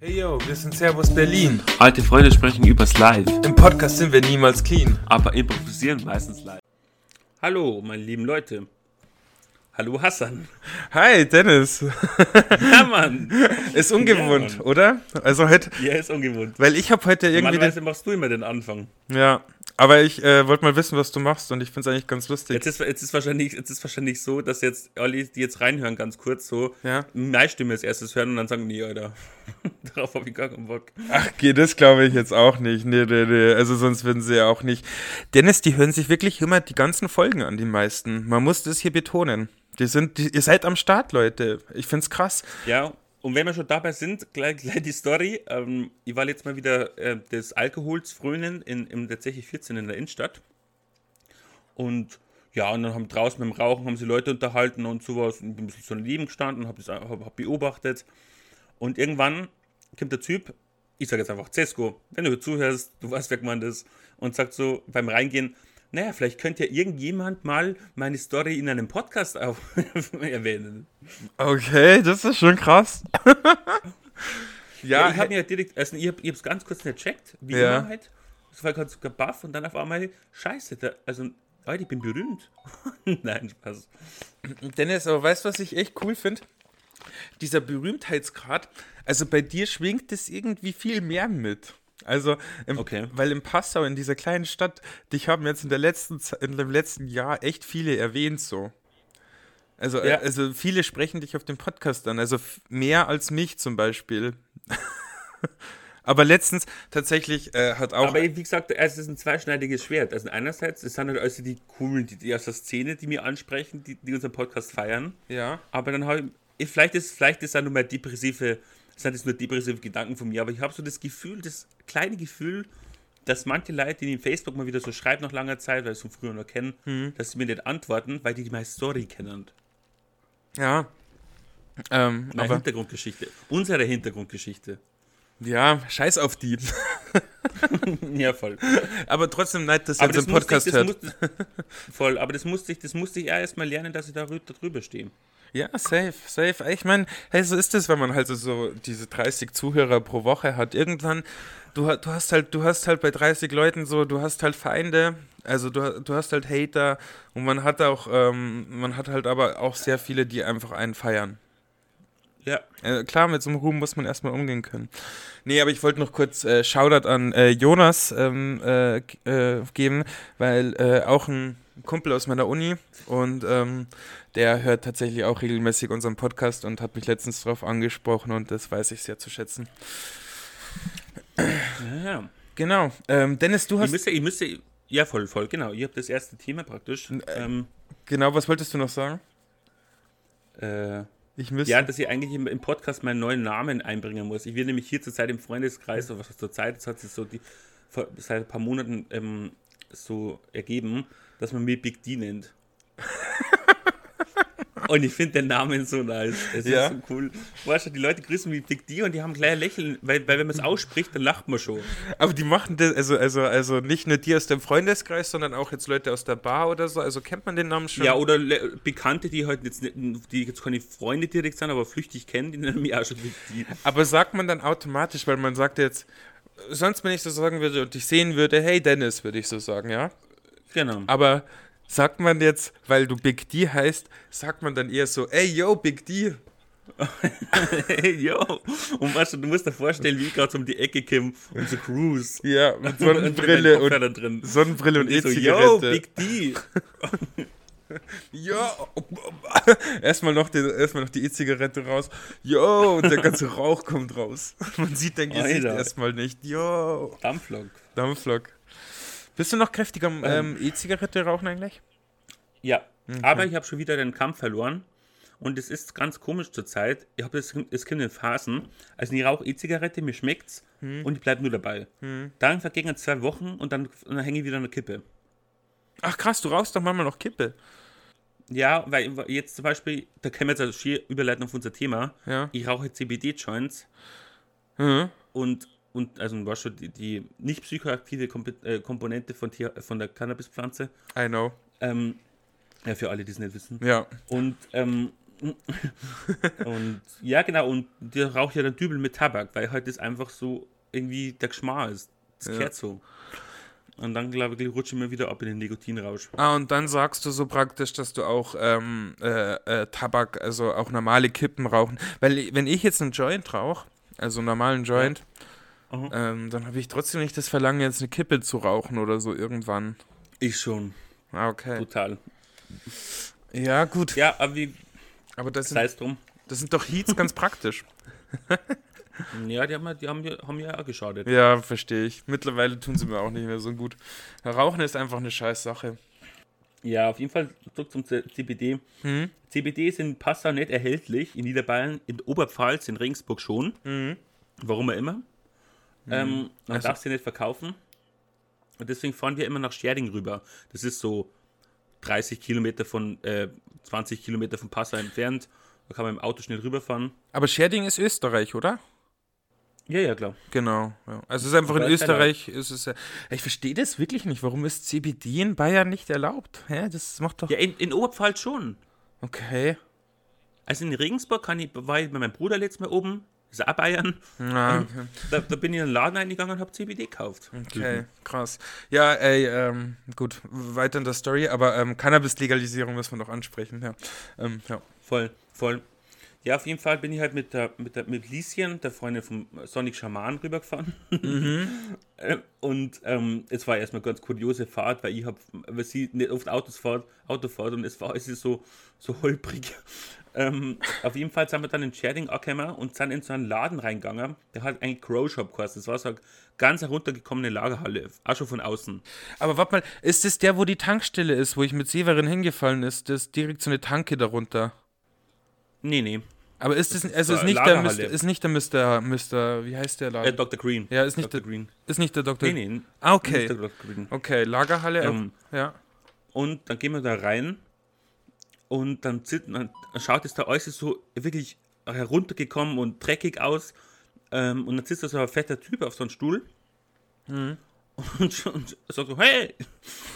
Hey yo, wir sind Servus Berlin. Alte Freunde sprechen übers Live, Im Podcast sind wir niemals clean. aber improvisieren meistens live. Hallo, meine lieben Leute. Hallo Hassan. Hi, Dennis. Ja, Mann. Ist ungewohnt, Ja, Mann. oder? Also heute, Ja, ist ungewohnt. weil ich habe heute irgendwie... Normalerweise machst du immer den Anfang. Ja, aber ich äh, wollte mal wissen, was du machst und ich finde es eigentlich ganz lustig. Jetzt ist, jetzt, ist wahrscheinlich, jetzt ist wahrscheinlich so, dass jetzt alle, die jetzt reinhören, ganz kurz so, Ja. meine Stimme als erstes hören und dann sagen, nee, Alter, darauf habe ich gar keinen Bock. Ach, geht das glaube ich jetzt auch nicht. Nee, nee, nee. Also sonst würden sie ja auch nicht. Dennis, die hören sich wirklich immer die ganzen Folgen an, die meisten. Man muss das hier betonen. Die sind, die, ihr seid am Start, Leute. Ich find's krass. Ja, und wenn wir schon dabei sind, gleich, gleich die Story. Ähm, ich war jetzt mal wieder äh, des Alkohols frönen in, im tatsächlich 14 in der Innenstadt. Und ja, und dann haben draußen beim Rauchen haben sie Leute unterhalten und sowas. Und bin ein bisschen so daneben gestanden, habe hab, hab beobachtet. Und irgendwann kommt der Typ, ich sage jetzt einfach Cesco, wenn du zuhörst, du weißt, wer gemeint ist, und sagt so beim Reingehen, naja, vielleicht könnte ja irgendjemand mal meine Story in einem Podcast erwähnen. Okay, das ist schon krass. Ja, ja, ich habe mir direkt, also ich habe es ganz kurz nicht gecheckt, wie Ja. immer halt. Das war ganz gebuff und dann auf einmal, scheiße, da, also, Leute, ich bin berühmt. Nein, Spaß. Dennis, aber weißt du, was ich echt cool finde? Dieser Berühmtheitsgrad, also bei dir schwingt es irgendwie viel mehr mit. Also, im, Okay. weil in Passau, in dieser kleinen Stadt, dich haben jetzt in, der letzten, in dem letzten Jahr echt viele erwähnt so. Also, Ja. äh, also viele sprechen dich auf dem Podcast an, also mehr als mich zum Beispiel. Aber letztens tatsächlich äh, hat auch. Aber wie gesagt, es ist ein zweischneidiges Schwert. Also einerseits, es sind halt also die coolen, die, die aus der Szene, die mir ansprechen, die, die unseren Podcast feiern. ja. Aber dann habe ich, vielleicht ist, vielleicht ist da nur mal depressive, sind das nur depressive Gedanken von mir, aber ich habe so das Gefühl, das kleine Gefühl, dass manche Leute, die in Facebook mal wieder so schreiben nach langer Zeit, weil sie es von früher noch kennen, Mhm. dass sie mir nicht antworten, weil die meine Story kennen. Ja. Ähm, Meine aber Hintergrundgeschichte. Unsere Hintergrundgeschichte. ja, scheiß auf die. Ja, voll. aber trotzdem nein, dass jetzt das im musste Podcast ich, das hört. musste, voll, aber das musste ich, das musste ich erst mal lernen, dass ich da drüber stehe. Ja, safe, safe. Ich meine, hey, so ist es, wenn man halt so, so diese 30 Zuhörer pro Woche hat. Irgendwann, du, du hast halt, du hast halt bei 30 Leuten so, du hast halt Feinde, also du, du hast halt Hater und man hat auch, ähm, man hat halt aber auch sehr viele, die einfach einen feiern. Ja, Äh, klar, mit so einem Ruhm muss man erstmal umgehen können. Nee, aber ich wollte noch kurz äh, Shoutout an äh, Jonas ähm, äh, äh, geben, weil äh, auch ein Kumpel aus meiner Uni und ähm, der hört tatsächlich auch regelmäßig unseren Podcast und hat mich letztens darauf angesprochen und das weiß ich sehr zu schätzen. ja. Genau. Ähm, Dennis, du Ich hast. müsste, ich müsste, ja, voll, voll, genau. Ihr habt das erste Thema praktisch. Ähm, Genau, was wolltest du noch sagen? äh, Ich müsste. ja, dass ich eigentlich im, im Podcast meinen neuen Namen einbringen muss. Ich will nämlich hier zurzeit im Freundeskreis, oder was zur Zeit, das hat sich so die, vor, seit ein paar Monaten ähm, so ergeben, dass man mich Big D nennt. Und ich finde den Namen so nice. Es Ja. ist so cool. Weißt du, die Leute grüßen mich Big D und die haben gleich ein Lächeln, weil, weil wenn man es ausspricht, dann lacht man schon. Aber die machen das, also, also, also nicht nur die aus dem Freundeskreis, sondern auch jetzt Leute aus der Bar oder so. Also kennt man den Namen schon? Ja, oder Le Bekannte, die halt jetzt nicht, die jetzt keine Freunde direkt sind, aber flüchtig kennen, die nennen mich auch schon Big D. Aber sagt man dann automatisch, weil man sagt jetzt, sonst wenn ich so sagen würde und dich sehen würde, hey Dennis, würde ich so sagen, ja. Genau. Aber sagt man jetzt, weil du Big D heißt, sagt man dann eher so, ey yo, Big D. Hey, yo. Und weißt du, du musst dir vorstellen, wie ich gerade so um die Ecke komme und so cruise. Ja, mit Und Sonnenbrille und Kopfhörern drin. Sonnenbrille und Ich so, yo, E-Zigarette. Big D. Ja, erstmal noch, die, erstmal noch die E-Zigarette raus. Yo, und der ganze Rauch kommt raus. Man sieht dein Gesicht erstmal nicht. Yo, Dampflok. Dampflok. Bist du noch kräftig am ähm, E-Zigarette rauchen eigentlich? Ja, aber ich habe schon wieder den Kampf verloren. Und es ist ganz komisch zur Zeit. Ich habe das, das Kind in Phasen. Also ich rauche E-Zigarette, mir schmeckt's und ich bleibe nur dabei. Dann vergingen zwei Wochen und dann, und dann hänge ich wieder an der Kippe. Ach krass, du rauchst doch manchmal noch Kippe. Ja, weil jetzt zum Beispiel, da können wir jetzt also schier überleiten auf unser Thema. Ja. Ich rauche CBD-Joints Mhm. und, und also war schon die, die nicht psychoaktive äh, Komponente von, Tier, von der Cannabispflanze. I know. Ähm, ja, für alle, die es nicht wissen. Ja. Und ähm, und ja, genau, und der raucht ja dann Dübel mit Tabak, weil halt das einfach so irgendwie der Geschmack ist. Das Ja. gehört so. Und dann, glaube ich, rutsche ich mir wieder ab in den Nikotinrausch. Ah, und dann sagst du so praktisch, dass du auch ähm, äh, äh, Tabak, also auch normale Kippen rauchen. Weil wenn ich jetzt einen Joint rauche, also einen normalen Joint, Aha. ähm, dann habe ich trotzdem nicht das Verlangen, jetzt eine Kippe zu rauchen oder so irgendwann. Ich schon, Ah, okay. total. Ja, gut. Ja, aber wie Aber das sind, drum. das sind doch Heats ganz praktisch. Ja, die haben, ja- die haben, ja- haben ja auch geschadet. Ja, verstehe ich. Mittlerweile tun sie mir auch nicht mehr so gut. Rauchen ist einfach eine scheiß Sache. Ja, auf jeden Fall zurück zum CBD. Mhm. CBD ist in Passau nicht erhältlich, in Niederbayern, in Oberpfalz, in Regensburg schon. Warum auch immer. Ähm, man Also- darf sie nicht verkaufen. Und deswegen fahren wir immer nach Scherding rüber. Das ist so 30 Kilometer von, äh, 20 Kilometer von Passau entfernt. Da kann man im Auto schnell rüberfahren. Aber Scherding ist Österreich, oder? Ja, ja, klar. Genau. Ja. Also es ist einfach in ist Österreich, ist es ja. Ich verstehe das wirklich nicht. Warum ist CBD in Bayern nicht erlaubt? Hä? Das macht doch. Ja, in, in Oberpfalz schon. Okay. Also in Regensburg kann ich, war ich bei meinem Bruder letztes Mal oben, ist auch Bayern. Na, okay. Da, da bin ich in den Laden eingegangen und habe CBD gekauft. okay, krass. Ja, ey, ähm, gut, weiter in der Story, aber ähm, Cannabis-Legalisierung müssen wir noch ansprechen, ja. Ähm, ja. Voll, voll. Ja, auf jeden Fall bin ich halt mit der, mit der mit Lieschen, der Freundin vom Sonic Schaman, rübergefahren. Äh, Und ähm, es war erstmal ganz kuriose Fahrt, weil ich habe, weil sie nicht oft Autos fährt, Auto fährt und es war es ist so, so holprig. Ähm, auf jeden Fall sind wir dann in Scherding angekommen und sind in so einen Laden reingegangen, der hat eigentlich Grow Shop geheißen. Das war so eine ganz heruntergekommene Lagerhalle, auch schon von außen. Aber warte mal, ist das der, wo die Tankstelle ist, wo ich mit Severin hingefallen ist? Das ist direkt so eine Tanke darunter. Nee, nee. Aber ist das, ist also ist nicht der ist nicht der Mr., Mr., wie heißt der Äh, Laden? Dr. Green. Ja, ist nicht Dr. der- Green. Ist nicht der Doktor. Nee, nee. Ah, okay. Nicht der Dr. Green. Okay, Lagerhalle, Ähm, ja. Und dann gehen wir da rein und dann, sit- dann schaut es da alles so wirklich heruntergekommen und dreckig aus. Ähm, und dann sitzt da so ein fetter Typ auf so einem Stuhl Mhm. und, und sagt so, hey!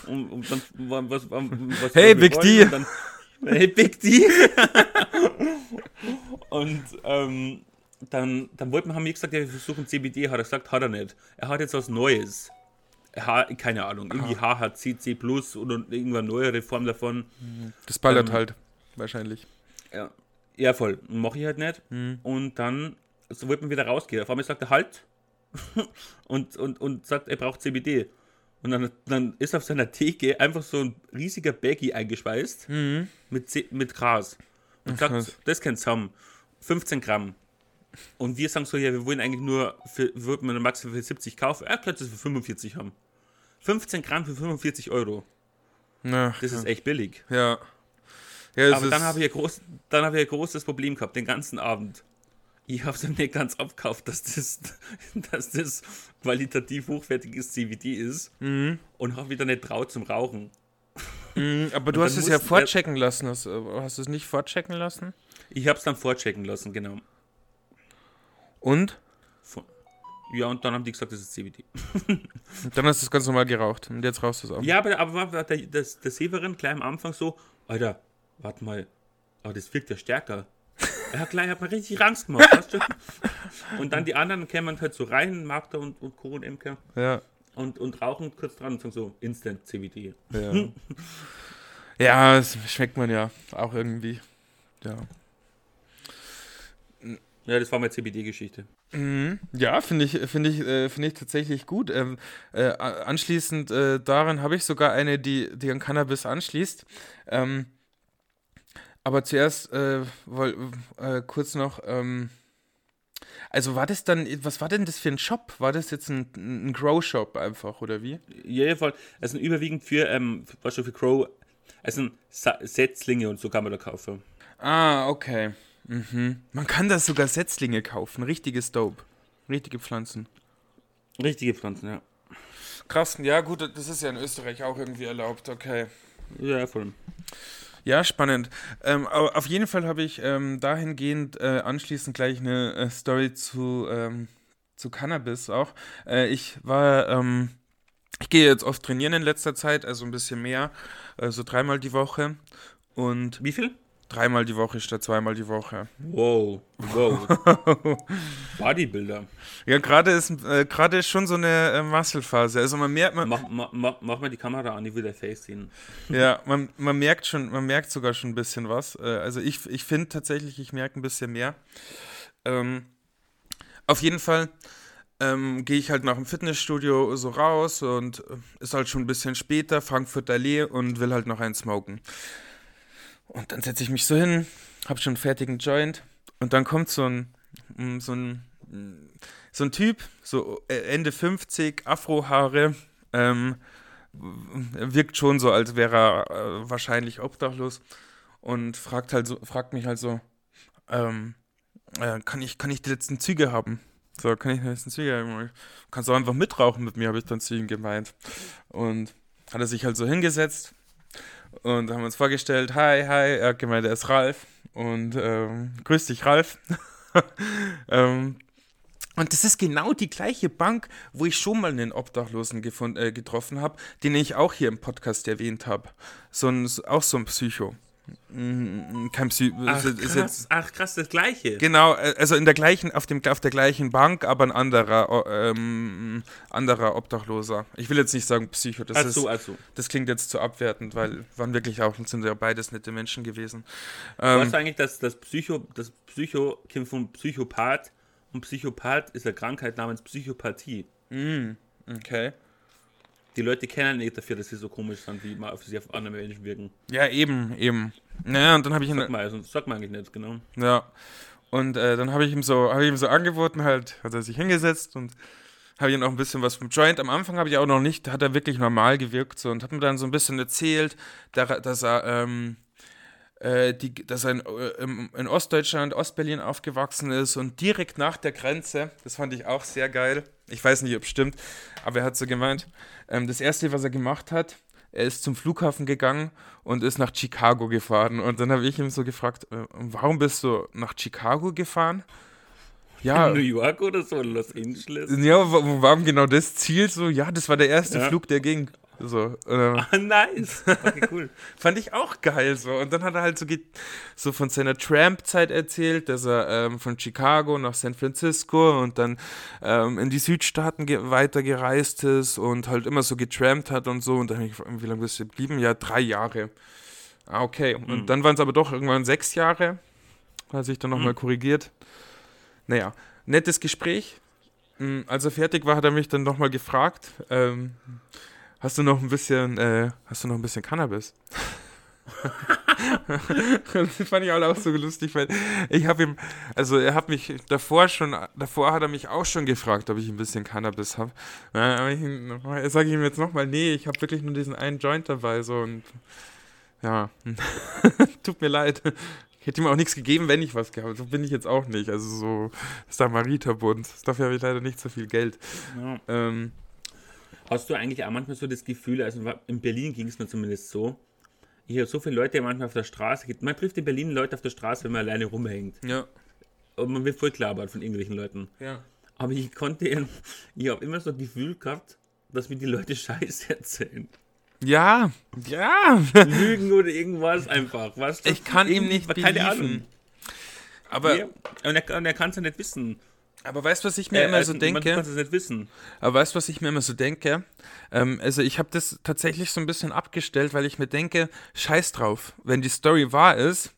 Und, und dann, wa- was, wa- was Hey, Big. D. Dann, hey, Big D! und ähm, dann, dann wollten wir, haben wir gesagt, ja, wir versuchen CBD, hat er gesagt, hat er nicht. Er hat jetzt was Neues. H, keine Ahnung, irgendwie HHCC Plus oder irgendeine neuere Form davon. Das ballert ähm, halt, wahrscheinlich. Ja, ja voll. Mache ich halt nicht. Mhm. Und dann, so wird man wieder rausgehen. Auf einmal sagt er halt und, und, und sagt, er braucht CBD. Und dann, dann ist auf seiner Theke einfach so ein riesiger Baggy eingeschweißt mit, C mit Gras. Und Mhm. sagt, das kannst du haben. 15 Gramm. Und wir sagen so, ja, wir wollen eigentlich nur, für, wir wollten wir maximal für 70 kaufen. Er könnte es für 45 haben. 15 Gramm für 45 Euro. Ja, Das ist echt billig. ja. ja Aber dann habe ich, groß, dann habe ich ein großes Problem gehabt, den ganzen Abend. Ich habe es nicht ganz abgekauft, dass das, dass das qualitativ hochwertiges CBD ist Mhm. und habe wieder nicht traut zum Rauchen. Mhm, aber du hast es ja vorchecken lassen. Hast, hast du es nicht vorchecken lassen? Ich habe es dann vorchecken lassen, genau. Und? Ja, und dann haben die gesagt, das ist CBD. Und dann hast du es ganz normal geraucht. Und jetzt rauchst du es auch. Ja, aber, aber war der, das, der Severin gleich am Anfang so, Alter, warte mal, aber das wirkt ja stärker. Er hat gleich hat mir richtig Angst gemacht, weißt du? Und dann die anderen kämen halt so rein, Magda und, und Co. und Emke. Ja. und, und rauchen kurz dran und sagen so Instant CBD. Ja. ja, das schmeckt man ja auch irgendwie. Ja. Ja, das war meine CBD-Geschichte. Mhm. Ja, finde ich, finde ich, äh, finde ich tatsächlich gut. Ähm, äh, anschließend äh, daran habe ich sogar eine, die, die an Cannabis anschließt. Ähm, aber zuerst äh, woll, äh, kurz noch. Ähm, also war das dann, was war denn das für ein Shop? War das jetzt ein, ein Grow-Shop einfach oder wie? Ja, ja, voll. Also überwiegend für, ähm, für Crow, also Setzlinge und so kann man da kaufen. Ah, okay. Mhm. Man kann da sogar Setzlinge kaufen, richtiges Dope. Richtige Pflanzen. Richtige Pflanzen, ja. Krass, ja gut, das ist ja in Österreich auch irgendwie erlaubt, okay. Ja, voll. Ja, spannend. Ähm, aber auf jeden Fall habe ich ähm, dahingehend äh, anschließend gleich eine äh, Story zu, ähm, zu Cannabis auch. Äh, ich war, ähm, ich gehe jetzt oft trainieren in letzter Zeit, also ein bisschen mehr, äh, so dreimal die Woche. Und Wie viel? Dreimal die Woche statt zweimal die Woche. Wow, wow. Bodybuilder. Ja, gerade ist, äh, gerade ist schon so eine äh, Muskelphase. Also man merkt, man, Mach, mach, mach, mach mal die Kamera an, ich will der Face sehen. ja, man, man merkt schon, man merkt sogar schon ein bisschen was. Äh, also ich, ich finde tatsächlich, ich merke ein bisschen mehr. Ähm, auf jeden Fall ähm, gehe ich halt nach dem Fitnessstudio so raus und äh, ist halt schon ein bisschen später, Frankfurt Allee und will halt noch einen smoken. Und dann setze ich mich so hin, habe schon einen fertigen Joint und dann kommt so ein, mm, so ein, mm, so ein Typ, so äh, Ende 50, Afrohaare, ähm, wirkt schon so, als wäre er äh, wahrscheinlich obdachlos und fragt halt so, fragt mich halt so, ähm, äh, kann ich, kann ich die letzten Züge haben? So, kann ich die letzten Züge haben? Kannst du einfach mitrauchen mit mir, habe ich dann zu ihm gemeint. Und hat er sich halt so hingesetzt und haben uns vorgestellt, hi, hi, er hat gemeint, er ist Ralf und ähm, grüß dich, Ralf. ähm, und das ist genau die gleiche Bank, wo ich schon mal einen Obdachlosen gefund, äh, getroffen habe, den ich auch hier im Podcast erwähnt habe. So auch so ein Psycho. Mm, Kein Psycho. Ach ist, krass, jetzt, ach krass, das gleiche. genau, äh, also in der gleichen, auf, dem, auf der gleichen Bank, aber ein anderer, ähm, anderer Obdachloser. Ich will jetzt nicht sagen Psycho, das Ach ist so, also. das klingt jetzt zu abwertend, weil waren wirklich auch sind ja beides nette Menschen gewesen. Ähm, Weißt du eigentlich, dass das Psycho, das Psycho kommt vom Psychopath und Psychopath ist eine Krankheit namens Psychopathie. okay. Die Leute kennen nicht dafür, dass sie so komisch sind, wie mal auf sie auf andere Menschen wirken. Ja, eben, eben. Naja, und dann habe ich ihn, Sag mal, also, sag mal eigentlich nicht, genau. ja, und äh, dann habe ich ihm so, habe ich ihm so angeboten, halt, hat er sich hingesetzt und habe ihm auch ein bisschen was vom Joint. Am Anfang habe ich auch noch nicht, hat er wirklich normal gewirkt so und hat mir dann so ein bisschen erzählt, da- dass er, ähm, äh, die, dass er in, äh, in Ostdeutschland, Ostberlin aufgewachsen ist und direkt nach der Grenze, das fand ich auch sehr geil. Ich weiß nicht, ob es stimmt, aber er hat so gemeint, ähm, das erste, was er gemacht hat, er ist zum Flughafen gegangen und ist nach Chicago gefahren. Und dann habe ich ihm so gefragt, äh, warum bist du nach Chicago gefahren? Ja, In New York oder so, Los Angeles. ja, wa- wa- warum genau das Ziel so? Ja, das war der erste Ja. Flug, der ging. So, äh, Ah, nice. Okay, cool. fand ich auch geil so. Und dann hat er halt so, so von seiner Tramp-Zeit erzählt, dass er ähm, von Chicago nach San Francisco und dann ähm, in die Südstaaten ge weiter gereist ist und halt immer so getrampt hat und so. Und dann habe ich gefragt, wie lange bist du geblieben? Ja, drei Jahre. Ah, okay. Und dann waren es aber doch irgendwann sechs Jahre. Hat sich dann nochmal korrigiert. Naja, nettes Gespräch. Mm, Als er fertig war, hat er mich dann nochmal gefragt, ähm, hast du noch ein bisschen, äh, hast du noch ein bisschen Cannabis? das fand ich auch so lustig, weil ich habe ihm, also er hat mich davor schon, davor hat er mich auch schon gefragt, ob ich ein bisschen Cannabis habe. Sage ich ihm jetzt nochmal, nee, ich habe wirklich nur diesen einen Joint dabei, so und ja, tut mir leid. Ich hätte ihm auch nichts gegeben, wenn ich was gehabt So bin ich jetzt auch nicht. Also so Samariterbund. Dafür habe ich leider nicht so viel Geld. Ja. Ähm, Hast du eigentlich auch manchmal so das Gefühl, also in Berlin ging es mir zumindest so, ich habe so viele Leute manchmal auf der Straße, man trifft in Berlin Leute auf der Straße, wenn man alleine rumhängt. ja. Und man wird voll klabert von irgendwelchen Leuten. Ja. Aber ich konnte, ich habe immer so das Gefühl gehabt, dass mir die Leute Scheiße erzählen. Ja, ja. Lügen oder irgendwas einfach. Weißt du? Ich kann ihm nicht Keine. Ahnung. Aber, Ja. Und er, und er kann es ja nicht wissen. Aber weißt du, was ich mir Äh, immer so Man kann denke? es nicht wissen. Aber weißt du, was ich mir immer so denke? Ähm, also ich habe das tatsächlich so ein bisschen abgestellt, weil ich mir denke, scheiß drauf, wenn die Story wahr ist,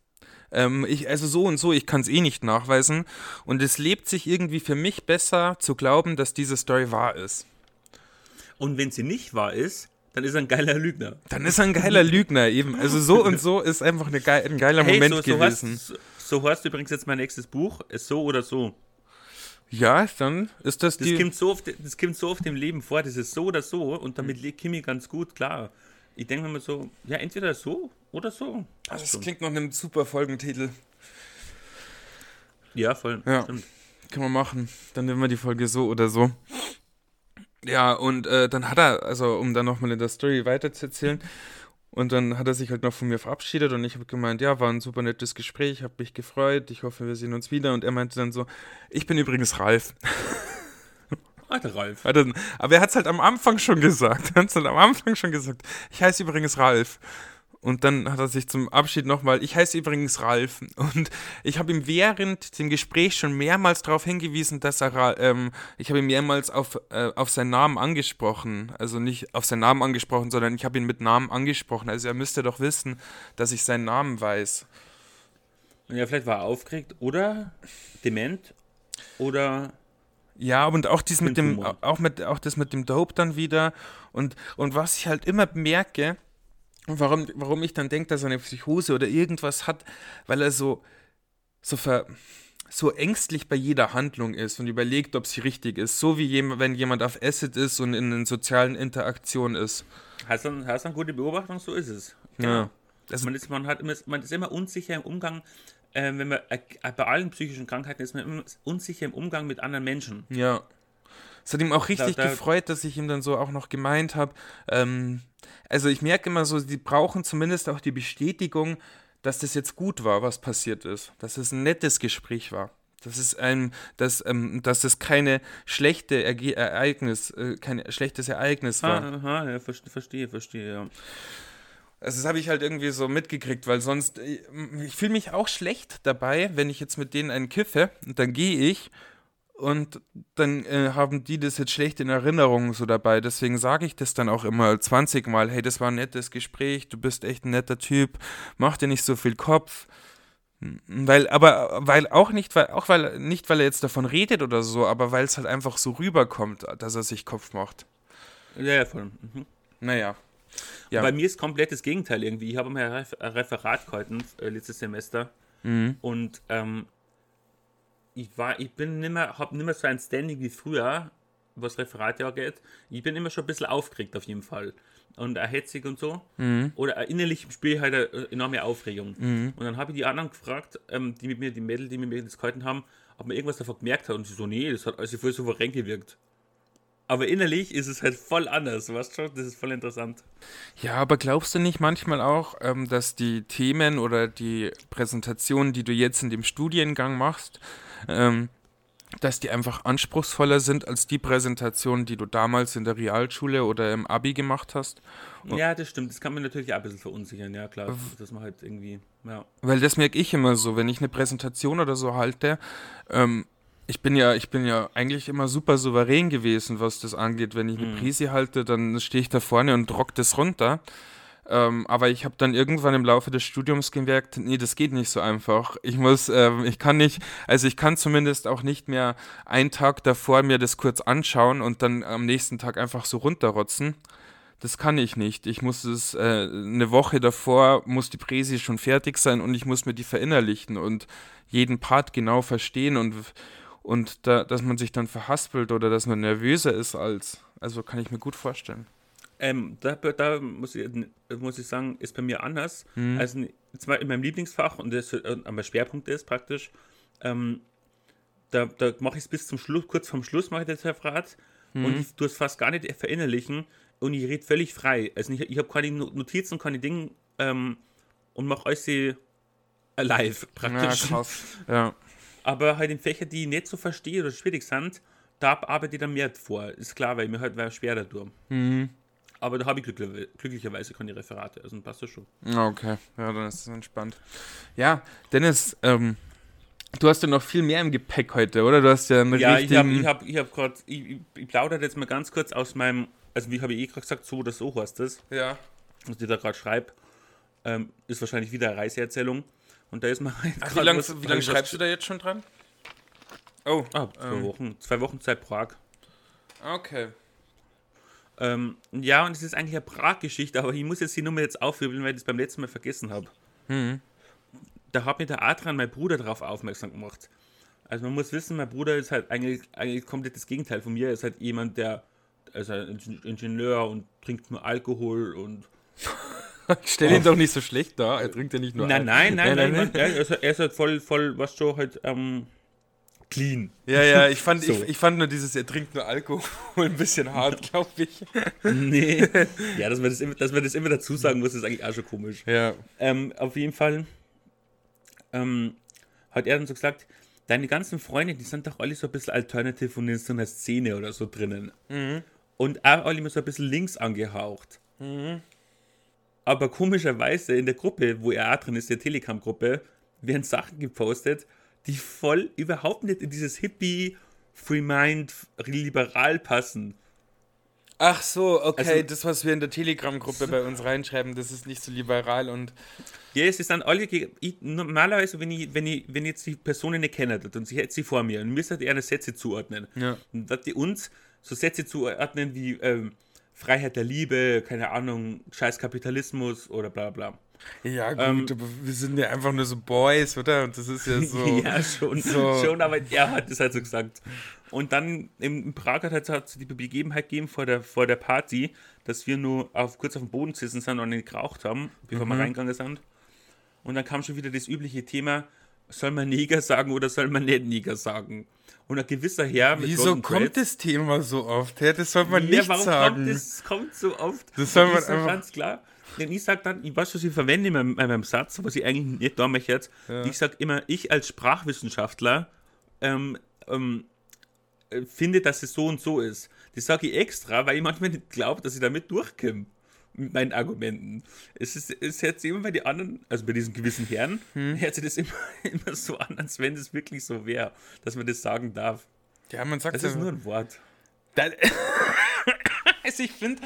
ähm, ich, also so und so, ich kann es eh nicht nachweisen. Und es lebt sich irgendwie für mich besser zu glauben, dass diese Story wahr ist. Und wenn sie nicht wahr ist, dann ist er ein geiler Lügner. Dann ist er ein geiler Lügner eben. Also so und so ist einfach eine geil, ein geiler Moment so, so, gewesen. heißt, so heißt übrigens jetzt mein nächstes Buch, ist so oder so. Ja, dann ist das, Das die... kommt, so oft, das kommt so oft im Leben vor, das ist so oder so und damit Mhm. komme ich ganz gut klar. Ich denke mir mal so, ja, entweder so oder so. Passt das klingt nach einem super Folgentitel. Ja, voll. Ja. Stimmt. Können wir machen. Dann nehmen wir die Folge so oder so. Ja, und äh, dann hat er, also um dann nochmal in der Story weiterzuerzählen, und dann hat er sich halt noch von mir verabschiedet und ich habe gemeint, ja, war ein super nettes Gespräch, habe mich gefreut, ich hoffe, wir sehen uns wieder. Und er meinte dann so, ich bin übrigens Ralf. Alter Ralf. Er- Aber er hat es halt am Anfang schon gesagt. Er hat es halt am Anfang schon gesagt. Ich heiße übrigens Ralf. Und dann hat er sich zum Abschied nochmal, ich heiße übrigens Ralf. Und ich habe ihm während dem Gespräch schon mehrmals darauf hingewiesen, dass er, ähm, ich habe ihn mehrmals auf, äh, auf seinen Namen angesprochen. Also nicht auf seinen Namen angesprochen, sondern ich habe ihn mit Namen angesprochen. Also er müsste doch wissen, dass ich seinen Namen weiß. Ja, vielleicht war er aufgeregt oder dement oder ja, und auch dies mit dem, auch mit, auch das mit dem Dope dann wieder. Und, und was ich halt immer merke, warum, warum ich dann denke, dass er eine Psychose oder irgendwas hat, weil er so, so ver, so ängstlich bei jeder Handlung ist und überlegt, ob sie richtig ist. So wie jemand, wenn jemand auf Acid ist und in einer sozialen Interaktion ist. hast du, hast eine gute Beobachtung? So ist es. Ja. Also man, ist, man, hat immer, man ist immer unsicher im Umgang, äh, wenn man äh, bei allen psychischen Krankheiten ist man immer unsicher im Umgang mit anderen Menschen. Ja. Es hat ihm auch richtig Da- da- gefreut, dass ich ihm dann so auch noch gemeint habe. Ähm, also ich merke immer so, die brauchen zumindest auch die Bestätigung, dass das jetzt gut war, was passiert ist. Dass es ein nettes Gespräch war. Dass es ein, dass, ähm, dass es keine schlechte Erge Ereignis, äh, kein schlechtes Ereignis war. Ah, aha, ja, verstehe, verstehe, ja. Also das habe ich halt irgendwie so mitgekriegt, weil sonst, äh, ich fühle mich auch schlecht dabei, wenn ich jetzt mit denen einen kiffe und dann gehe ich und dann äh, haben die das jetzt schlecht in Erinnerung so dabei. Deswegen sage ich das dann auch immer 20 Mal, hey, das war ein nettes Gespräch, du bist echt ein netter Typ, mach dir nicht so viel Kopf. Weil, aber, weil auch nicht, weil, auch weil, nicht, weil er jetzt davon redet oder so, aber weil es halt einfach so rüberkommt, dass er sich Kopf macht. Ja, ja, voll. Mhm. Naja. Ja. Bei mir ist komplett das Gegenteil irgendwie. Ich habe mal ein Referat gehalten äh, letztes Semester Mhm. und ähm, ich war, ich bin nimmer, habe nimmer so ein Standing wie früher, was Referate angeht. Ich bin immer schon ein bisschen aufgeregt auf jeden Fall und auch hetzig und so. Mhm. Oder äh, innerlich spüre ich halt eine enorme Aufregung. Und dann habe ich die anderen gefragt, ähm, die mit mir, die Mädel, die mit mir das gehalten haben, ob man irgendwas davon gemerkt hat und sie so, nee, das hat alles voll souverän gewirkt. Aber innerlich ist es halt voll anders, weißt du schon? Das ist voll interessant. Ja, aber glaubst du nicht manchmal auch, ähm, dass die Themen oder die Präsentationen, die du jetzt in dem Studiengang machst, ähm, dass die einfach anspruchsvoller sind als die Präsentationen, die du damals in der Realschule oder im Abi gemacht hast? Ja, das stimmt. Das kann man natürlich auch ein bisschen verunsichern, ja klar. Dass man halt irgendwie, ja. Weil das merke ich immer so, wenn ich eine Präsentation oder so halte. Ähm, ich bin ja, ich bin ja eigentlich immer super souverän gewesen, was das angeht. Wenn ich eine Prise halte, dann stehe ich da vorne und rock das runter. Ähm, aber ich habe dann irgendwann im Laufe des Studiums gemerkt, nee, das geht nicht so einfach. Ich muss, ähm, ich kann nicht, also ich kann zumindest auch nicht mehr einen Tag davor mir das kurz anschauen und dann am nächsten Tag einfach so runterrotzen. Das kann ich nicht. Ich muss es, äh, eine Woche davor muss die Präsi schon fertig sein und ich muss mir die verinnerlichen und jeden Part genau verstehen und, und da, dass man sich dann verhaspelt oder dass man nervöser ist als, also kann ich mir gut vorstellen. Ähm, da, da muss, ich, muss ich sagen, ist bei mir anders. Also zwar in meinem Lieblingsfach und das äh, mein Schwerpunkt ist praktisch, ähm, da, da mache ich es bis zum Schluss, kurz vorm Schluss mache ich das Referat und ich tue es fast gar nicht verinnerlichen und ich rede völlig frei. Also ich, ich habe keine No- Notizen, keine Dinge ähm, und mache alles sie live Ja, praktisch. krass. Ja. Aber halt in Fächer, die ich nicht so verstehe oder schwierig sind, da arbeite ich dann mehr vor. Ist klar, weil mir halt war schwer dadurch. Aber da habe ich glücklicherweise, glücklicherweise keine Referate, also passt das schon. Ah, Okay, ja, dann ist es entspannt. Ja, Dennis, ähm, du hast ja noch viel mehr im Gepäck heute, oder? Du hast ja einen Ja, ich habe richtigen... ich hab, ich hab gerade, ich, ich, ich plaudere jetzt mal ganz kurz aus meinem, also wie habe ich eh gerade gesagt, so oder so heißt das, ja. was ich da gerade schreibe, ähm, ist wahrscheinlich wieder eine Reiseerzählung. Und da ist mal halt Ach, wie lange lang schreibst du da jetzt schon dran? Oh, Ah, zwei ähm, Wochen, zwei Wochen Zeit Prag. okay. Ähm, ja, und es ist eigentlich eine Prag-Geschichte, aber ich muss jetzt die Nummer jetzt aufwirbeln, weil ich das beim letzten Mal vergessen habe. Mhm. Da hat mir der Adrian, mein Bruder, darauf aufmerksam gemacht. Also man muss wissen, mein Bruder ist halt eigentlich, eigentlich komplett das Gegenteil von mir. Er ist halt jemand, der ist halt ein Ingenieur und trinkt nur Alkohol und stell ihn doch nicht so schlecht da, er trinkt ja nicht nur Nein, Al- nein, nein, nein, nein, nein. Er, ist, er ist halt voll, voll, was schon halt, ähm, clean. Ja, ja, ich fand, So. ich, ich fand nur dieses, er trinkt nur Alkohol ein bisschen hart, glaube ich. Nee. ja, dass man, das immer, dass man das immer dazu sagen muss, ist eigentlich auch schon komisch. Ja. Ähm, auf jeden Fall ähm, hat er dann so gesagt, deine ganzen Freunde, die sind doch alle so ein bisschen alternative und in so einer Szene oder so drinnen. Und auch alle immer so ein bisschen links angehaucht. aber komischerweise in der Gruppe, wo er auch drin ist, der Telegram-Gruppe, werden Sachen gepostet, die voll überhaupt nicht in dieses Hippie, Free Mind, liberal passen. Ach so, okay, Also- das, was wir in der Telegram-Gruppe bei uns reinschreiben, das ist nicht so liberal und. Ja, es ist dann alle. Ich, normalerweise, wenn ich, wenn, ich, wenn ich jetzt die Person nicht würde und sie hätte sie vor mir und müsste ihr eine Sätze zuordnen, Ja. und dass die uns so Sätze zuordnen wie ähm, Freiheit der Liebe, keine Ahnung, scheiß Kapitalismus oder bla bla. Ja, gut, Ähm, aber wir sind ja einfach nur so Boys, oder? Und das ist ja so. ja, schon, so- schon, aber er hat das halt so gesagt. Und dann in, Prag hat es halt die Begebenheit gegeben vor der, vor der Party, dass wir nur auf, kurz auf dem Boden gesessen sind und geraucht haben, bevor Mhm. wir reingegangen sind. Und dann kam schon wieder das übliche Thema, soll man Neger sagen oder soll man nicht Neger sagen? Und ein gewisser Herr mit Wieso kommt Dreads- das Thema so oft? Ja, das soll man ja, nicht warum sagen. kommt das kommt so oft? Das soll man einfach- ganz klar. Denn ich sage dann, ich weiß, was ich verwende in meinem, in meinem Satz, was ich eigentlich nicht da möchte jetzt. Ich sage immer, ich als Sprachwissenschaftler ähm, ähm, äh, finde, dass es so und so ist. Das sage ich extra, weil ich manchmal nicht glaube, dass ich damit durchkomme. Mit meinen Argumenten. Es, ist, es hört sich immer bei den anderen, also bei diesen gewissen Herren, Hm. hört sich das immer, immer so an, als wenn es wirklich so wäre, dass man das sagen darf. ja, man sagt Das ist nur ein Wort. Also ich finde,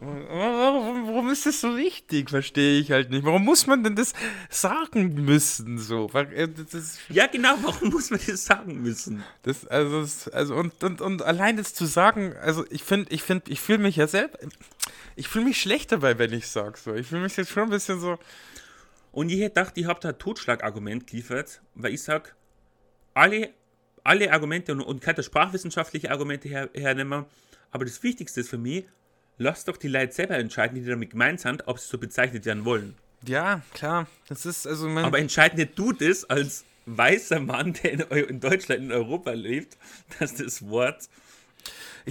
warum, warum ist das so wichtig? Verstehe ich halt nicht. Warum muss man denn das sagen müssen so? Äh, Das, Ja, genau, warum muss man das sagen müssen? das, also, also und, und, und allein das zu sagen, also ich finde, ich finde, ich fühle mich ja selber, ich fühle mich schlecht dabei, wenn ich sage so. Ich fühle mich jetzt schon ein bisschen so. Und ich hätte gedacht, ich habe da ein Totschlagargument geliefert, weil ich sage, alle, alle Argumente und, und keine sprachwissenschaftliche Argumente her, hernehmen, aber das Wichtigste ist für mich, lasst doch die Leute selber entscheiden, die damit gemeint sind, ob sie so bezeichnet werden wollen. Ja, klar. Das ist also. Aber entscheid nicht du das als weißer Mann, der in Deutschland, in Europa lebt, dass das Wort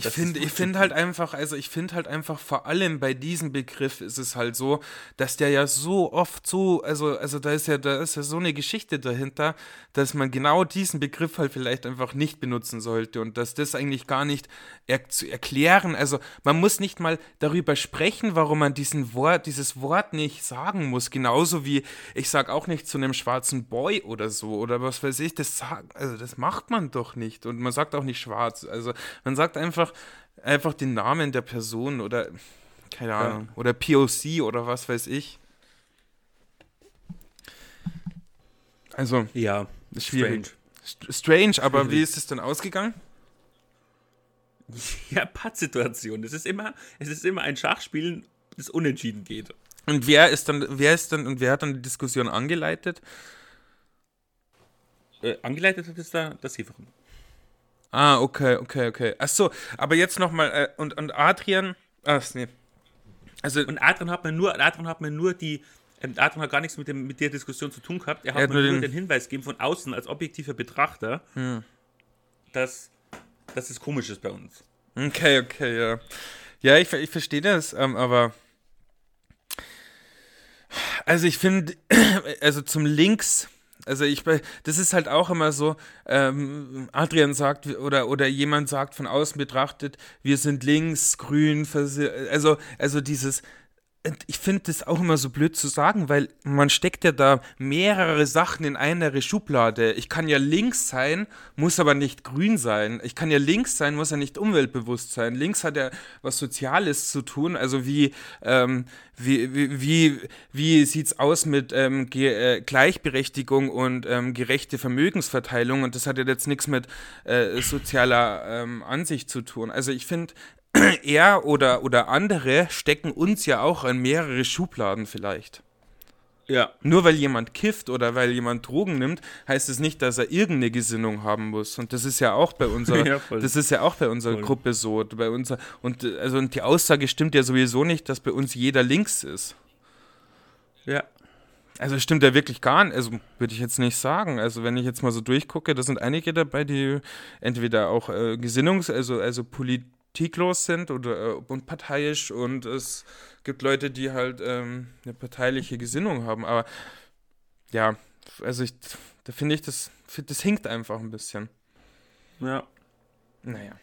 Ich finde, ich finde halt einfach, also ich finde halt einfach vor allem bei diesem Begriff ist es halt so, dass der ja so oft so, also, also da ist ja, da ist ja so eine Geschichte dahinter, dass man genau diesen Begriff halt vielleicht einfach nicht benutzen sollte und dass das eigentlich gar nicht er zu erklären, also man muss nicht mal darüber sprechen, warum man diesen Wort, dieses Wort nicht sagen muss, genauso wie ich sag auch nicht zu einem schwarzen Boy oder so oder was weiß ich, das sagen, also das macht man doch nicht. Und man sagt auch nicht schwarz, also man sagt einfach einfach den Namen der Person oder keine Ahnung oder POC oder was weiß ich. Also Ja, ist schwierig. strange. St- Strange, aber Schwierig. wie ist es dann ausgegangen? Ja, Pattsituation. Es ist immer, es ist immer ein Schachspielen, das unentschieden geht. Und wer ist dann, wer ist dann und wer hat dann die Diskussion angeleitet? Äh, angeleitet hat es da das Severin. Ah, okay, okay, okay. Ach so, aber jetzt nochmal, äh, und, und Adrian, ach nee. Also, Und Adrian hat mir nur, Adrian hat mir nur die, ähm, Adrian hat gar nichts mit, dem, mit der Diskussion zu tun gehabt. Er hat, Er hat mir nur den- den, Hinweis gegeben von außen als objektiver Betrachter, Hm. dass, dass es komisch ist bei uns. okay, okay, ja. Ja, ich, ich verstehe das, ähm, aber. Also, ich finde, also zum Links. Also ich, das ist halt auch immer so, ähm, Adrian sagt oder, oder jemand sagt von außen betrachtet, wir sind links, grün, also, also dieses, ich finde das auch immer so blöd zu sagen, weil man steckt ja da mehrere Sachen in eine Schublade. Ich kann ja links sein, muss aber nicht grün sein. Ich kann ja links sein, muss ja nicht umweltbewusst sein. Links hat ja was Soziales zu tun. Also wie, ähm, wie, wie, wie, wie sieht's aus mit ähm, äh, Gleichberechtigung und ähm, gerechte Vermögensverteilung? Und das hat ja jetzt nichts mit äh, sozialer ähm, Ansicht zu tun. Also ich finde, er oder, oder andere stecken uns ja auch an mehrere Schubladen vielleicht. Ja. Nur weil jemand kifft oder weil jemand Drogen nimmt, heißt es nicht, dass er irgendeine Gesinnung haben muss. Und das ist ja auch bei unserer, Ja, das ist ja auch bei unserer Voll. Gruppe so. Bei unser, und also und die Aussage stimmt ja sowieso nicht, dass bei uns jeder links ist. Ja. Also stimmt ja wirklich gar nicht, also würde ich jetzt nicht sagen. Also wenn ich jetzt mal so durchgucke, da sind einige dabei, die entweder auch äh, gesinnungs-, also, also politiklos sind oder äh, unparteiisch und es gibt Leute, die halt ähm, eine parteiliche Gesinnung haben. Aber ja, also ich, da finde ich, das, das hinkt einfach ein bisschen. Ja. Naja.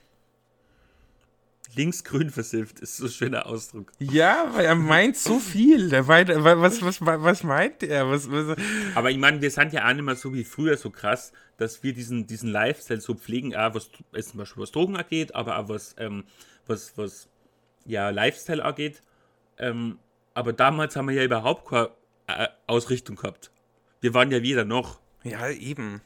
Linksgrün versifft, ist so ein schöner Ausdruck. Ja, weil er meint so viel. Der meint, was, was, was meint er? Was, was, Aber ich meine, wir sind ja auch nicht mehr so wie früher so krass, dass wir diesen, diesen Lifestyle so pflegen, auch was es zum Beispiel was Drogen angeht, aber auch was, ähm, was, was ja, Lifestyle angeht. Ähm, aber damals haben wir ja überhaupt keine äh, Ausrichtung gehabt. Wir waren ja wieder noch. ja, eben.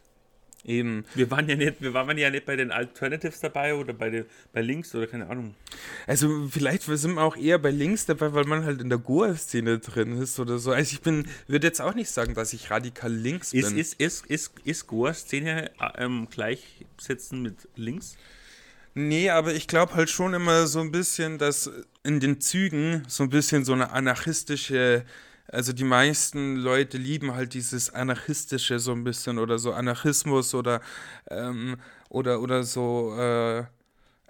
Eben. Wir waren ja nicht, wir waren ja nicht bei den Alternatives dabei oder bei, den, bei Links oder keine Ahnung. Also vielleicht sind wir auch eher bei links dabei, weil man halt in der Goa-Szene drin ist oder so. Also ich bin, würde jetzt auch nicht sagen, dass ich radikal links Ist, bin. ist, ist, ist, ist Goa-Szene äh, ähm, gleichsetzen mit links? Nee, aber ich glaube halt schon immer so ein bisschen, dass in den Zügen so ein bisschen so eine anarchistische, also die meisten Leute lieben halt dieses anarchistische so ein bisschen oder so Anarchismus oder ähm, oder oder so äh,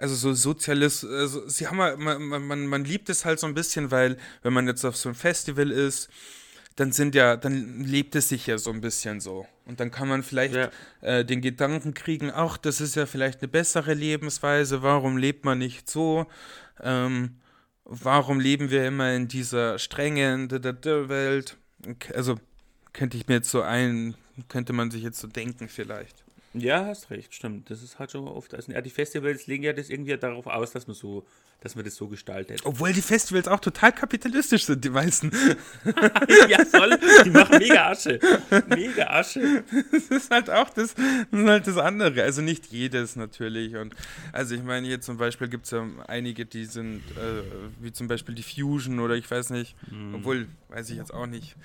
also so Sozialist, also sie haben halt- man, man, man, liebt es halt so ein bisschen, weil wenn man jetzt auf so einem Festival ist, dann sind ja, dann lebt es sich ja so ein bisschen so. Und dann kann man vielleicht Ja. äh, den Gedanken kriegen, ach, das ist ja vielleicht eine bessere Lebensweise, warum lebt man nicht so? Ähm, warum leben wir immer in dieser strengen Welt? Also könnte ich mir jetzt so ein, könnte man sich jetzt so denken vielleicht. Ja, hast recht, stimmt. Das ist halt schon oft. Also, die Festivals legen ja das irgendwie darauf aus, dass man so, dass man das so gestaltet. Obwohl die Festivals auch total kapitalistisch sind, die meisten. ja, soll. Die machen mega Asche. Mega Asche. Das ist halt auch das, das, halt das andere. Also nicht jedes natürlich. Und also ich meine, hier zum Beispiel gibt es ja einige, die sind, äh, wie zum Beispiel die Fusion oder ich weiß nicht. Obwohl, weiß ich jetzt auch nicht.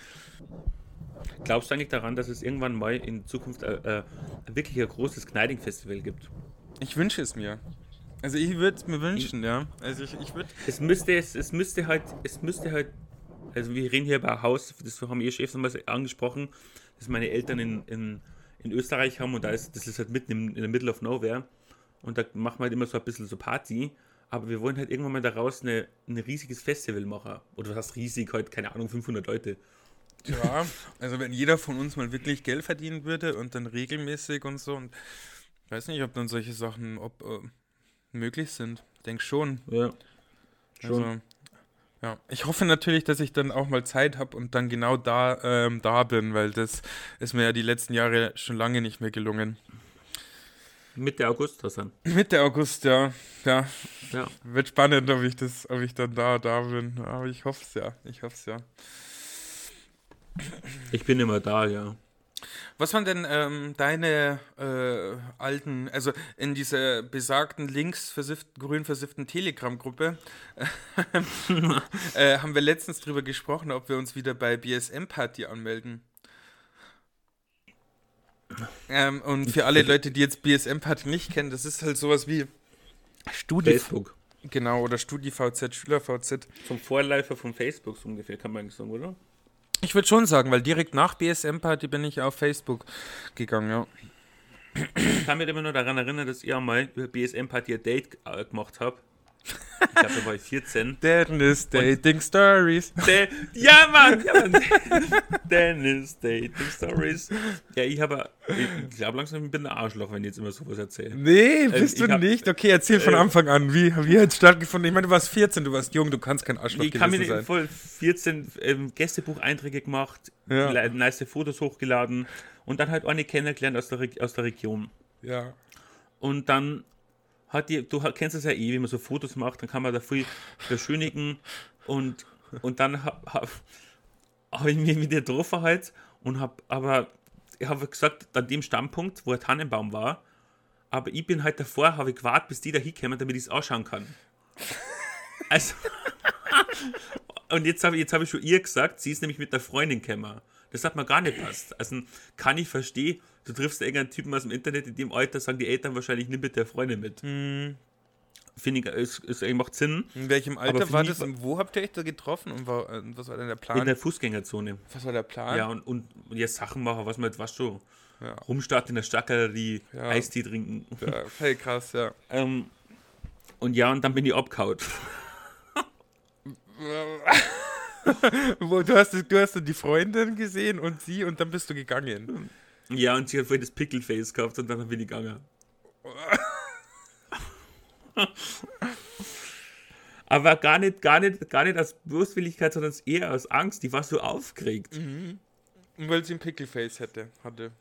Glaubst du eigentlich daran, dass es irgendwann mal in Zukunft äh, äh, wirklich ein großes Kneiding-Festival gibt? Ich wünsche es mir. Also ich würde es mir wünschen, ja. Also ich, ich würde. Es müsste, es, es müsste halt, es müsste halt, also wir reden hier über Haus, das haben ihr Chef nochmal angesprochen, das meine Eltern in, in, in Österreich haben und da ist, das ist halt mitten im, in der Middle of Nowhere und da machen wir halt immer so ein bisschen so Party, aber wir wollen halt irgendwann mal daraus eine, ein riesiges Festival machen. Oder was heißt riesig, halt, keine Ahnung, 500 Leute. Ja, also wenn jeder von uns mal wirklich Geld verdienen würde und dann regelmäßig und so und ich weiß nicht, ob dann solche Sachen ob, äh, möglich sind. Denk schon. Ja. Schon. Also, ja, ich hoffe natürlich, dass ich dann auch mal Zeit habe und dann genau da, ähm, da bin, weil das ist mir ja die letzten Jahre schon lange nicht mehr gelungen. Mitte August, Hassan. Mitte August, ja. Ja, Ja. wird spannend, ob ich das, ob ich dann da, da bin. Aber ich hoffe es ja. Ich hoffe es ja. Ich bin immer da, ja. Was waren denn ähm, deine äh, alten, also in dieser besagten links versifften, grün versifften Telegram-Gruppe äh, haben wir letztens drüber gesprochen, ob wir uns wieder bei BSM-Party anmelden. Ähm, und für alle Leute, die jetzt BSM-Party nicht kennen, das ist halt sowas wie Studi Facebook. genau oder StudiVZ, SchülerVZ. Vom Vorläufer von Facebook so ungefähr, kann man eigentlich sagen, oder? Ich würde schon sagen, weil direkt nach BSM-Party bin ich auf Facebook gegangen, ja. Ich kann mich immer nur daran erinnern, dass ihr mal über BSM-Party ein Date äh, gemacht habt. Ich glaube, da war ich 14. Dennis Dating Stories. De ja, Mann! Ja, Mann. Dennis Dating Stories. Ja, ich habe. Ich glaube langsam, ich bin ein Arschloch, wenn ich jetzt immer sowas erzähle. Nee, bist ich du hab- nicht. Okay, erzähl von äh, Anfang an. Wie, wie hat es stattgefunden? Ich meine, du warst 14, du warst jung, du kannst kein Arschloch Ich kann mir gewesen nicht sein. voll 14 ähm, Gästebucheinträge gemacht, Ja. nice Fotos hochgeladen und dann halt eine kennengelernt aus der, Re aus der Region. Ja. Und dann hat die, du kennst es ja eh, wie man so Fotos macht, dann kann man da viel beschönigen und, und dann habe hab, hab ich mich mit ihr getroffen halt und habe aber, ich habe gesagt, an dem Standpunkt, wo ein Tannenbaum war, aber ich bin halt davor, habe ich gewartet, bis die da hinkommen, damit ich es ausschauen kann. Also, und jetzt habe jetzt hab ich schon ihr gesagt, sie ist nämlich mit der Freundin gekommen. Das hat mir gar nicht passt. Also kann ich verstehen, du triffst irgendeinen Typen aus dem Internet, in dem Alter sagen die Eltern wahrscheinlich nicht mit der Freundin mit. Hm. Finde ich, es, es macht Sinn. In welchem Alter war das und wo habt ihr euch da getroffen und war, äh, was war denn der Plan? In der Fußgängerzone. was war der Plan? Ja, und, und jetzt Sachen machen, was man jetzt was schon. Ja. Rumstarten in der Stadtgalerie, Ja. Eistee trinken. ja hey, krass, ja. Ähm, und ja, und dann bin ich abgehauen. Du, hast, du hast die Freundin gesehen und sie und dann bist du gegangen. Ja, und sie hat voll das Pickleface gehabt und dann bin ich gegangen. Aber gar nicht, gar nicht, gar nicht aus Böswilligkeit, sondern eher aus Angst. Die war so aufgeregt. Und weil sie ein Pickleface hätte, hatte.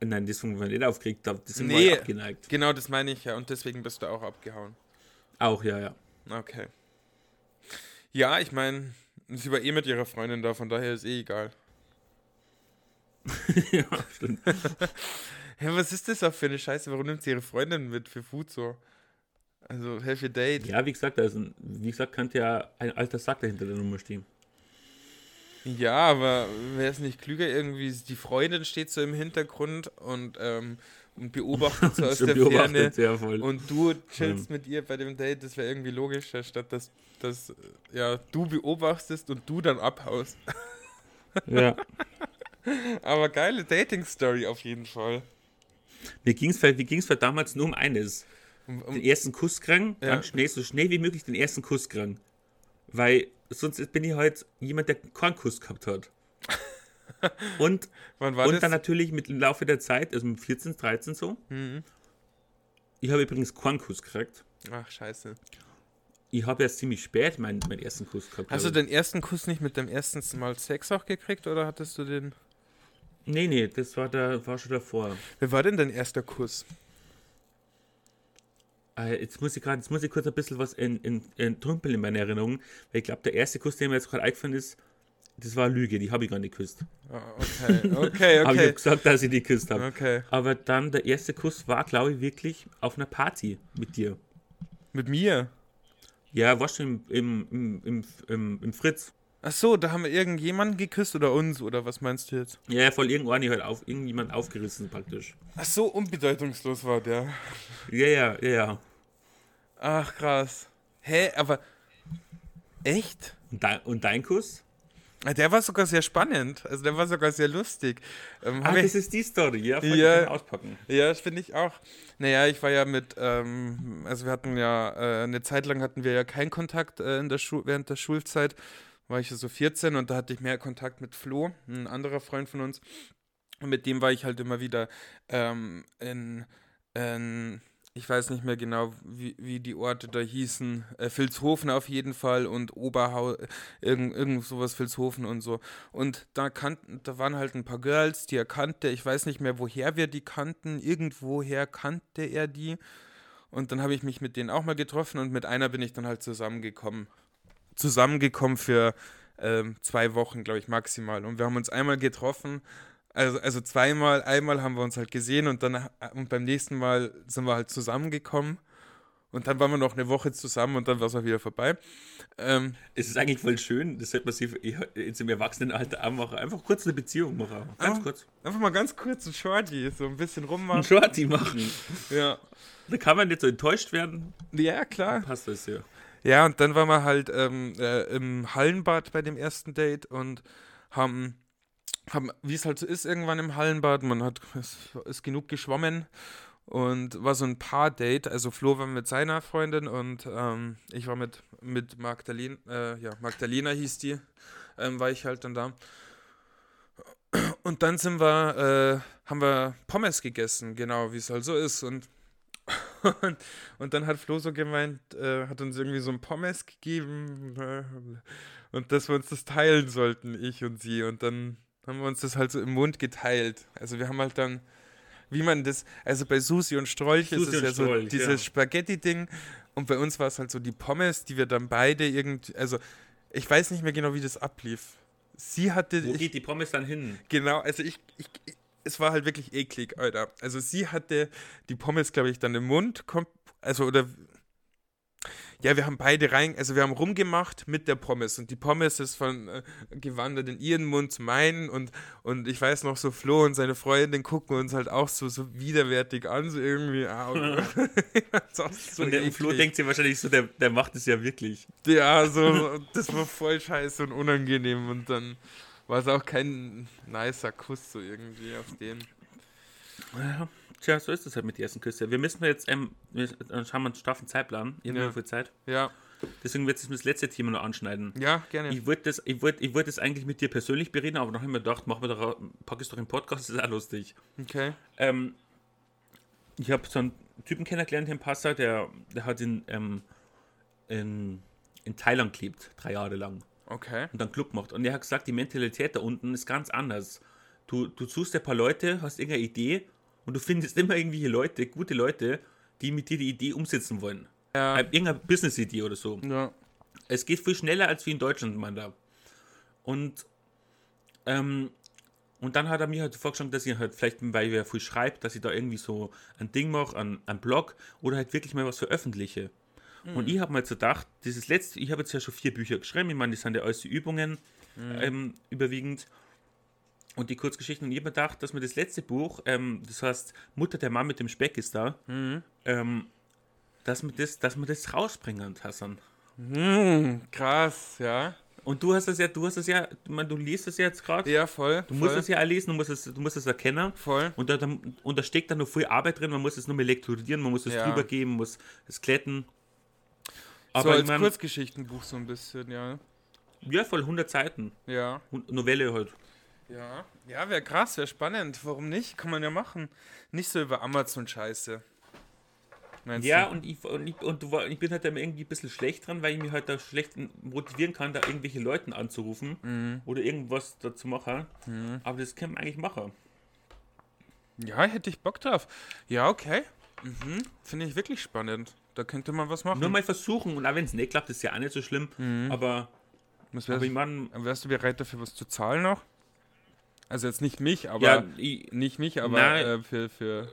Nein, das war nicht aufgeregt. Das sind Nee. wir abgeneigt. Genau, das meine ich ja. Und deswegen bist du auch abgehauen. Auch, ja, ja. Okay. Ja, ich meine, sie war eh mit ihrer Freundin da, von daher ist eh egal. ja, stimmt. Hä, was ist das auch für eine Scheiße? Warum nimmt sie ihre Freundin mit für Food so? Also, für Date. Ja, wie gesagt, also, wie gesagt, könnte ja ein alter Sack dahinter der Nummer stehen. Ja, aber wäre es nicht klüger, irgendwie, die Freundin steht so im Hintergrund und, ähm, und beobachtet so aus der Ferne und du chillst mit ihr bei dem Date, das wäre irgendwie logischer, statt dass, dass ja, du beobachtest und du dann abhaust. ja. Aber geile Dating-Story auf jeden Fall. Mir ging es mir ging's damals nur um eines. Um, um, Den ersten Kuss kriegen, Ja. ganz schnell, so schnell wie möglich den ersten Kuss kriegen. Weil sonst bin ich halt jemand, der keinen Kuss gehabt hat. Und, und das? dann natürlich mit dem Laufe der Zeit, also mit 14, 13 so. Mhm. Ich habe übrigens keinen Kuss gekriegt. Ach, scheiße. Ich habe erst ziemlich spät meinen, meinen ersten Kuss gehabt. Hast du den ersten Kuss nicht mit dem ersten Mal Sex auch gekriegt oder hattest du den. Ich. Nee, nee, das war, der, war schon davor. Wer war denn dein erster Kuss? Äh, Jetzt muss ich gerade, jetzt muss ich kurz ein bisschen was in, in, in in meiner Erinnerung, weil ich glaube, der erste Kuss, der mir jetzt gerade eingefallen ist, das war Lüge, die habe ich gar nicht geküsst. Ah, okay, okay, ich okay. habe gesagt, dass ich die geküsst habe. Okay. Aber dann der erste Kuss war, glaube ich, wirklich auf einer Party mit dir. Mit mir? Ja, warst du im, im, im, im, im Fritz? Ach so, da haben wir irgendjemanden geküsst oder uns oder was meinst du jetzt? Ja, voll irgendwann halt auf, irgendjemand aufgerissen praktisch. Ach so, unbedeutungslos war der. Ja, ja, ja, ja. Ach krass. Hä, aber echt? Und, dein- und dein Kuss? Ah, Der war sogar sehr spannend. Also der war sogar sehr lustig. Ähm, Ah, das ist die Story, ja, voll Ja. ja. auspacken. Ja, das finde ich auch. Naja, ich war ja mit, ähm, also wir hatten ja, äh, eine Zeit lang hatten wir ja keinen Kontakt äh, in der Schu während der Schulzeit. War ich so 14 und da hatte ich mehr Kontakt mit Flo, ein anderer Freund von uns. Und mit dem war ich halt immer wieder ähm, in, in, ich weiß nicht mehr genau, wie, wie die Orte da hießen. Äh, Vilshofen auf jeden Fall und Oberhau, irgend, irgend sowas, Vilshofen und so. Und da kannten, da waren halt ein paar Girls, die er kannte. Ich weiß nicht mehr, woher wir die kannten. Irgendwoher kannte er die. Und dann habe ich mich mit denen auch mal getroffen und mit einer bin ich dann halt zusammengekommen. Zusammengekommen für ähm, zwei Wochen, glaube ich, maximal. Und wir haben uns einmal getroffen. Also, also zweimal, einmal haben wir uns halt gesehen und dann und beim nächsten Mal sind wir halt zusammengekommen. Und dann waren wir noch eine Woche zusammen und dann war es auch wieder vorbei. Ähm, Es ist eigentlich voll schön, das sollte man sich jetzt im Erwachsenenalter auch machen. Einfach kurz eine Beziehung machen. Ganz Ah. kurz. einfach mal ganz kurz ein Shorty, so ein bisschen Ein rummachen. Shorty machen. Ja. Da kann man nicht so enttäuscht werden. ja, klar. Passt das ja. Ja, und dann waren wir halt ähm, äh, im Hallenbad bei dem ersten Date und haben, haben wie es halt so ist, irgendwann im Hallenbad, man hat es ist genug geschwommen und war so ein Paar-Date. Also Flo war mit seiner Freundin und ähm, ich war mit, mit Magdalena, äh, ja, Magdalena hieß die, ähm, war ich halt dann da. Und dann sind wir, äh, haben wir Pommes gegessen, genau, wie es halt so ist. Und und, und dann hat Flo so gemeint, äh, hat uns irgendwie so ein Pommes gegeben äh, und dass wir uns das teilen sollten, ich und sie. Und dann haben wir uns das halt so im Mund geteilt. Also wir haben halt dann, wie man das, also bei Susi und Strolch ist Susi es und ja so Strolch, dieses ja. Spaghetti-Ding und bei uns war es halt so die Pommes, die wir dann beide irgendwie, also ich weiß nicht mehr genau, wie das ablief. Sie hatte, Wo ich, geht die Pommes dann hin? Genau, also ich, ich es war halt wirklich eklig, Alter. Also sie hatte die Pommes, glaube ich, dann im Mund, also oder ja, wir haben beide rein, also wir haben rumgemacht mit der Pommes und die Pommes ist von äh, gewandert in ihren Mund zu meinen und, und ich weiß noch so, Flo und seine Freundin gucken uns halt auch so, so widerwärtig an, so irgendwie, ah, so und der Flo denkt sich wahrscheinlich so, der, der macht es ja wirklich. Ja, so, das war voll scheiße und unangenehm und dann war es auch kein nicer Kuss so irgendwie auf den. Ja, tja, so ist es halt mit den ersten Küsse. Wir müssen jetzt, ähm, wir dann haben wir einen straffen Zeitplan. Habt Ja. viel Zeit. Ja, Deswegen wird es das letzte Thema noch anschneiden. ja, gerne. Ich wollte das, ich wollte, ich wollte das eigentlich mit dir persönlich bereden, aber ich mir gedacht, machen wir doch, pack es doch im Podcast, das ist auch lustig. Okay. Ähm, ich habe so einen Typen kennengelernt hier in Passau, der, der hat in, ähm, in, in Thailand gelebt, drei Jahre lang. Okay. und dann Club macht. Und er hat gesagt, die Mentalität da unten ist ganz anders. Du, du suchst ein paar Leute, hast irgendeine Idee und du findest immer irgendwelche Leute, gute Leute, die mit dir die Idee umsetzen wollen. Ja. Äh, Irgendeine Business-Idee oder so. ja. Es geht viel schneller als wie in Deutschland, man da. Und, ähm, und dann hat er mir halt vorgeschlagen, dass ich halt vielleicht, weil er viel schreibt, dass ich da irgendwie so ein Ding mache, ein, ein Blog oder halt wirklich mal was veröffentliche. Und ich habe mir jetzt gedacht, dieses letzte, ich habe jetzt ja schon vier Bücher geschrieben, ich meine, das sind ja alles die Übungen ähm, überwiegend und die Kurzgeschichten. Und ich habe mir gedacht, dass mir das letzte Buch, ähm, das heißt Mutter der Mann mit dem Speck ist da, ähm, dass wir das, dass wir das rausbringen, Hassan. Hm, krass, ja. Und du hast das ja, du hast das ja, ich meine, du liest es ja jetzt gerade. Ja, voll. Du musst voll, es ja auch lesen, du musst es, du musst es erkennen. Voll. Und da, und da steckt dann noch viel Arbeit drin, man muss es nur mal lektorieren, man muss es Ja. drüber geben, muss es glätten. so Aber als ich mein, Kurzgeschichtenbuch so ein bisschen, ja. ja, voll 100 Seiten. Ja. Novelle halt. Ja. Ja, wäre krass, wäre spannend. Warum nicht? Kann man ja machen. Nicht so über Amazon-Scheiße. Meinst Ja, du? und ich, und, ich, und du, ich bin halt da irgendwie ein bisschen schlecht dran, weil ich mich halt da schlecht motivieren kann, da irgendwelche Leuten anzurufen Mhm. oder irgendwas da zu machen. Aber das kann man eigentlich machen. Ja, hätte ich Bock drauf. Ja, okay. Mhm. Finde ich wirklich spannend. Da könnte man was machen. Nur mal versuchen und auch wenn es nicht klappt, ist ja auch nicht so schlimm. Mhm. Aber, was aber wärst, ich meine, wärst du bereit dafür was zu zahlen noch? Also jetzt nicht mich, aber ja, ich, nicht mich, aber Nein. äh, für, für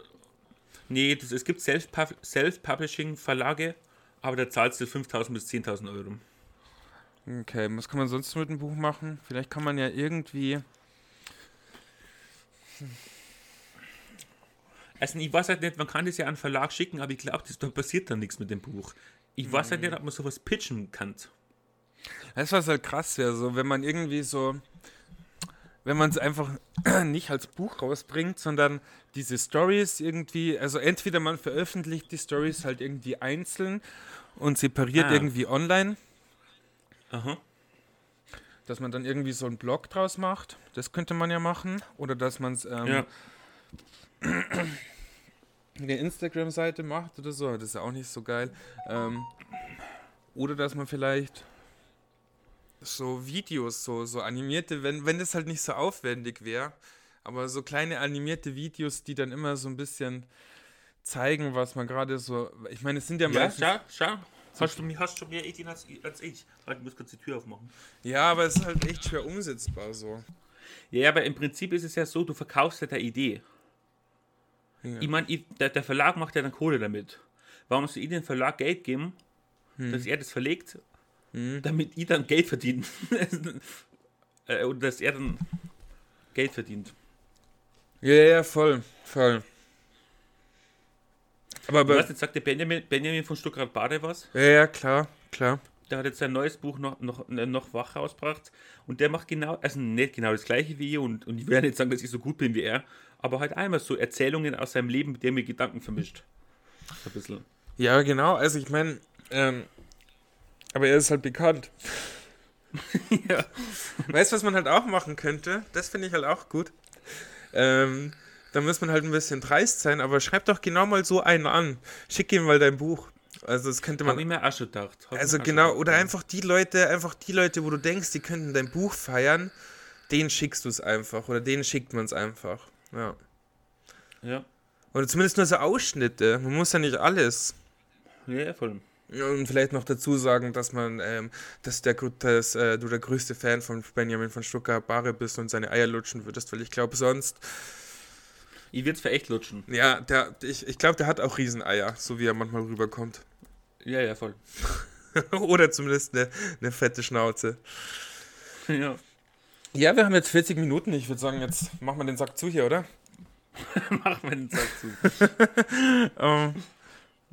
nee, das, es gibt Self-Pub- Self-Publishing-Verlage, aber da zahlst du 5.000 bis 10.000 Euro. Okay, was kann man sonst mit dem Buch machen? Vielleicht kann man ja irgendwie. Also ich weiß halt nicht, man kann das ja an den Verlag schicken, aber ich glaube, da passiert dann nichts mit dem Buch. Ich weiß halt nicht, ob man sowas pitchen kann. Das was halt krass wäre, so wenn man irgendwie so, wenn man es einfach nicht als Buch rausbringt, sondern diese Stories irgendwie, also entweder man veröffentlicht die Stories halt irgendwie einzeln und separiert Ah. irgendwie online, Aha. dass man dann irgendwie so einen Blog draus macht, das könnte man ja machen, oder dass man es ähm, Ja. Eine Instagram-Seite macht oder so, das ist ja auch nicht so geil. Ähm, oder dass man vielleicht so Videos, so, so animierte, wenn, wenn das halt nicht so aufwendig wäre, aber so kleine animierte Videos, die dann immer so ein bisschen zeigen, was man gerade so. Ich meine, es sind ja, Ja, meistens. schau, schau. Hast du, hast schon mehr Ideen als, als ich? Halt, ich muss kurz die Tür aufmachen. Ja, aber es ist halt echt schwer umsetzbar so. Ja, aber im Prinzip ist es ja so, du verkaufst ja der Idee. Ja. Ich meine, der, der Verlag macht ja dann Kohle damit. Warum soll ich dem Verlag Geld geben, Hm. dass er das verlegt, damit ich dann Geld verdiene? äh, oder dass er dann Geld verdient. Ja, ja, voll, voll. Aber, Du aber hast jetzt sagt der Benjamin, Benjamin von Stuttgart Bade was. ja, ja, klar, klar. Der hat jetzt sein neues Buch noch, noch, noch wach rausgebracht. Und der macht genau, also nicht genau das gleiche wie ich. Und, und ich werde nicht sagen, dass ich so gut bin wie er. Aber halt einmal so Erzählungen aus seinem Leben, mit der mir Gedanken vermischt. Ein bisschen. Ja, genau. Also ich meine, ähm, aber er ist halt bekannt. ja. Weißt du, was man halt auch machen könnte? Das finde ich halt auch gut. Ähm, da muss man halt ein bisschen dreist sein, aber schreib doch genau mal so einen an. Schick ihm mal dein Buch. Also das könnte Hab man. ich mir auch schon gedacht. Hab Also genau, schon oder gedacht. einfach die Leute, einfach die Leute, wo du denkst, die könnten dein Buch feiern, denen schickst du es einfach. Oder denen schickt man es einfach. Ja. Ja. Oder zumindest nur so Ausschnitte. Man muss ja nicht alles. Ja, ja, voll. Und vielleicht noch dazu sagen, dass man, ähm, dass, der, dass äh, du der größte Fan von Benjamin von Stuttgart Barre bist und seine Eier lutschen würdest, weil ich glaube sonst, Ich würde es für echt lutschen. ja, der, ich, ich glaube, der hat auch Rieseneier, so wie er manchmal rüberkommt. Ja, ja, voll. Oder zumindest eine, eine fette Schnauze. ja. Ja, wir haben jetzt 40 Minuten. Ich würde sagen, jetzt machen wir den Sack zu hier, oder? Mach mir den Sack zu. Ähm,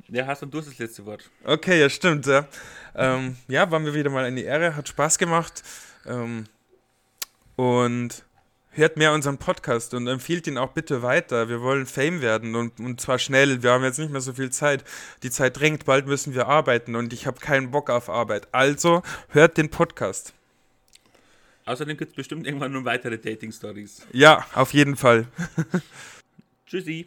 Ja, hast und du das letzte Wort. okay, ja, stimmt. Ja. Ähm, ja, waren wir wieder mal eine Ehre, hat Spaß gemacht. Ähm, und hört mehr unseren Podcast und empfiehlt ihn auch bitte weiter. Wir wollen Fame werden und, und zwar schnell. Wir haben jetzt nicht mehr so viel Zeit. Die Zeit drängt, bald müssen wir arbeiten und ich habe keinen Bock auf Arbeit. Also hört den Podcast. Außerdem gibt es bestimmt irgendwann noch weitere Dating-Stories. Ja, auf jeden Fall. Tschüssi.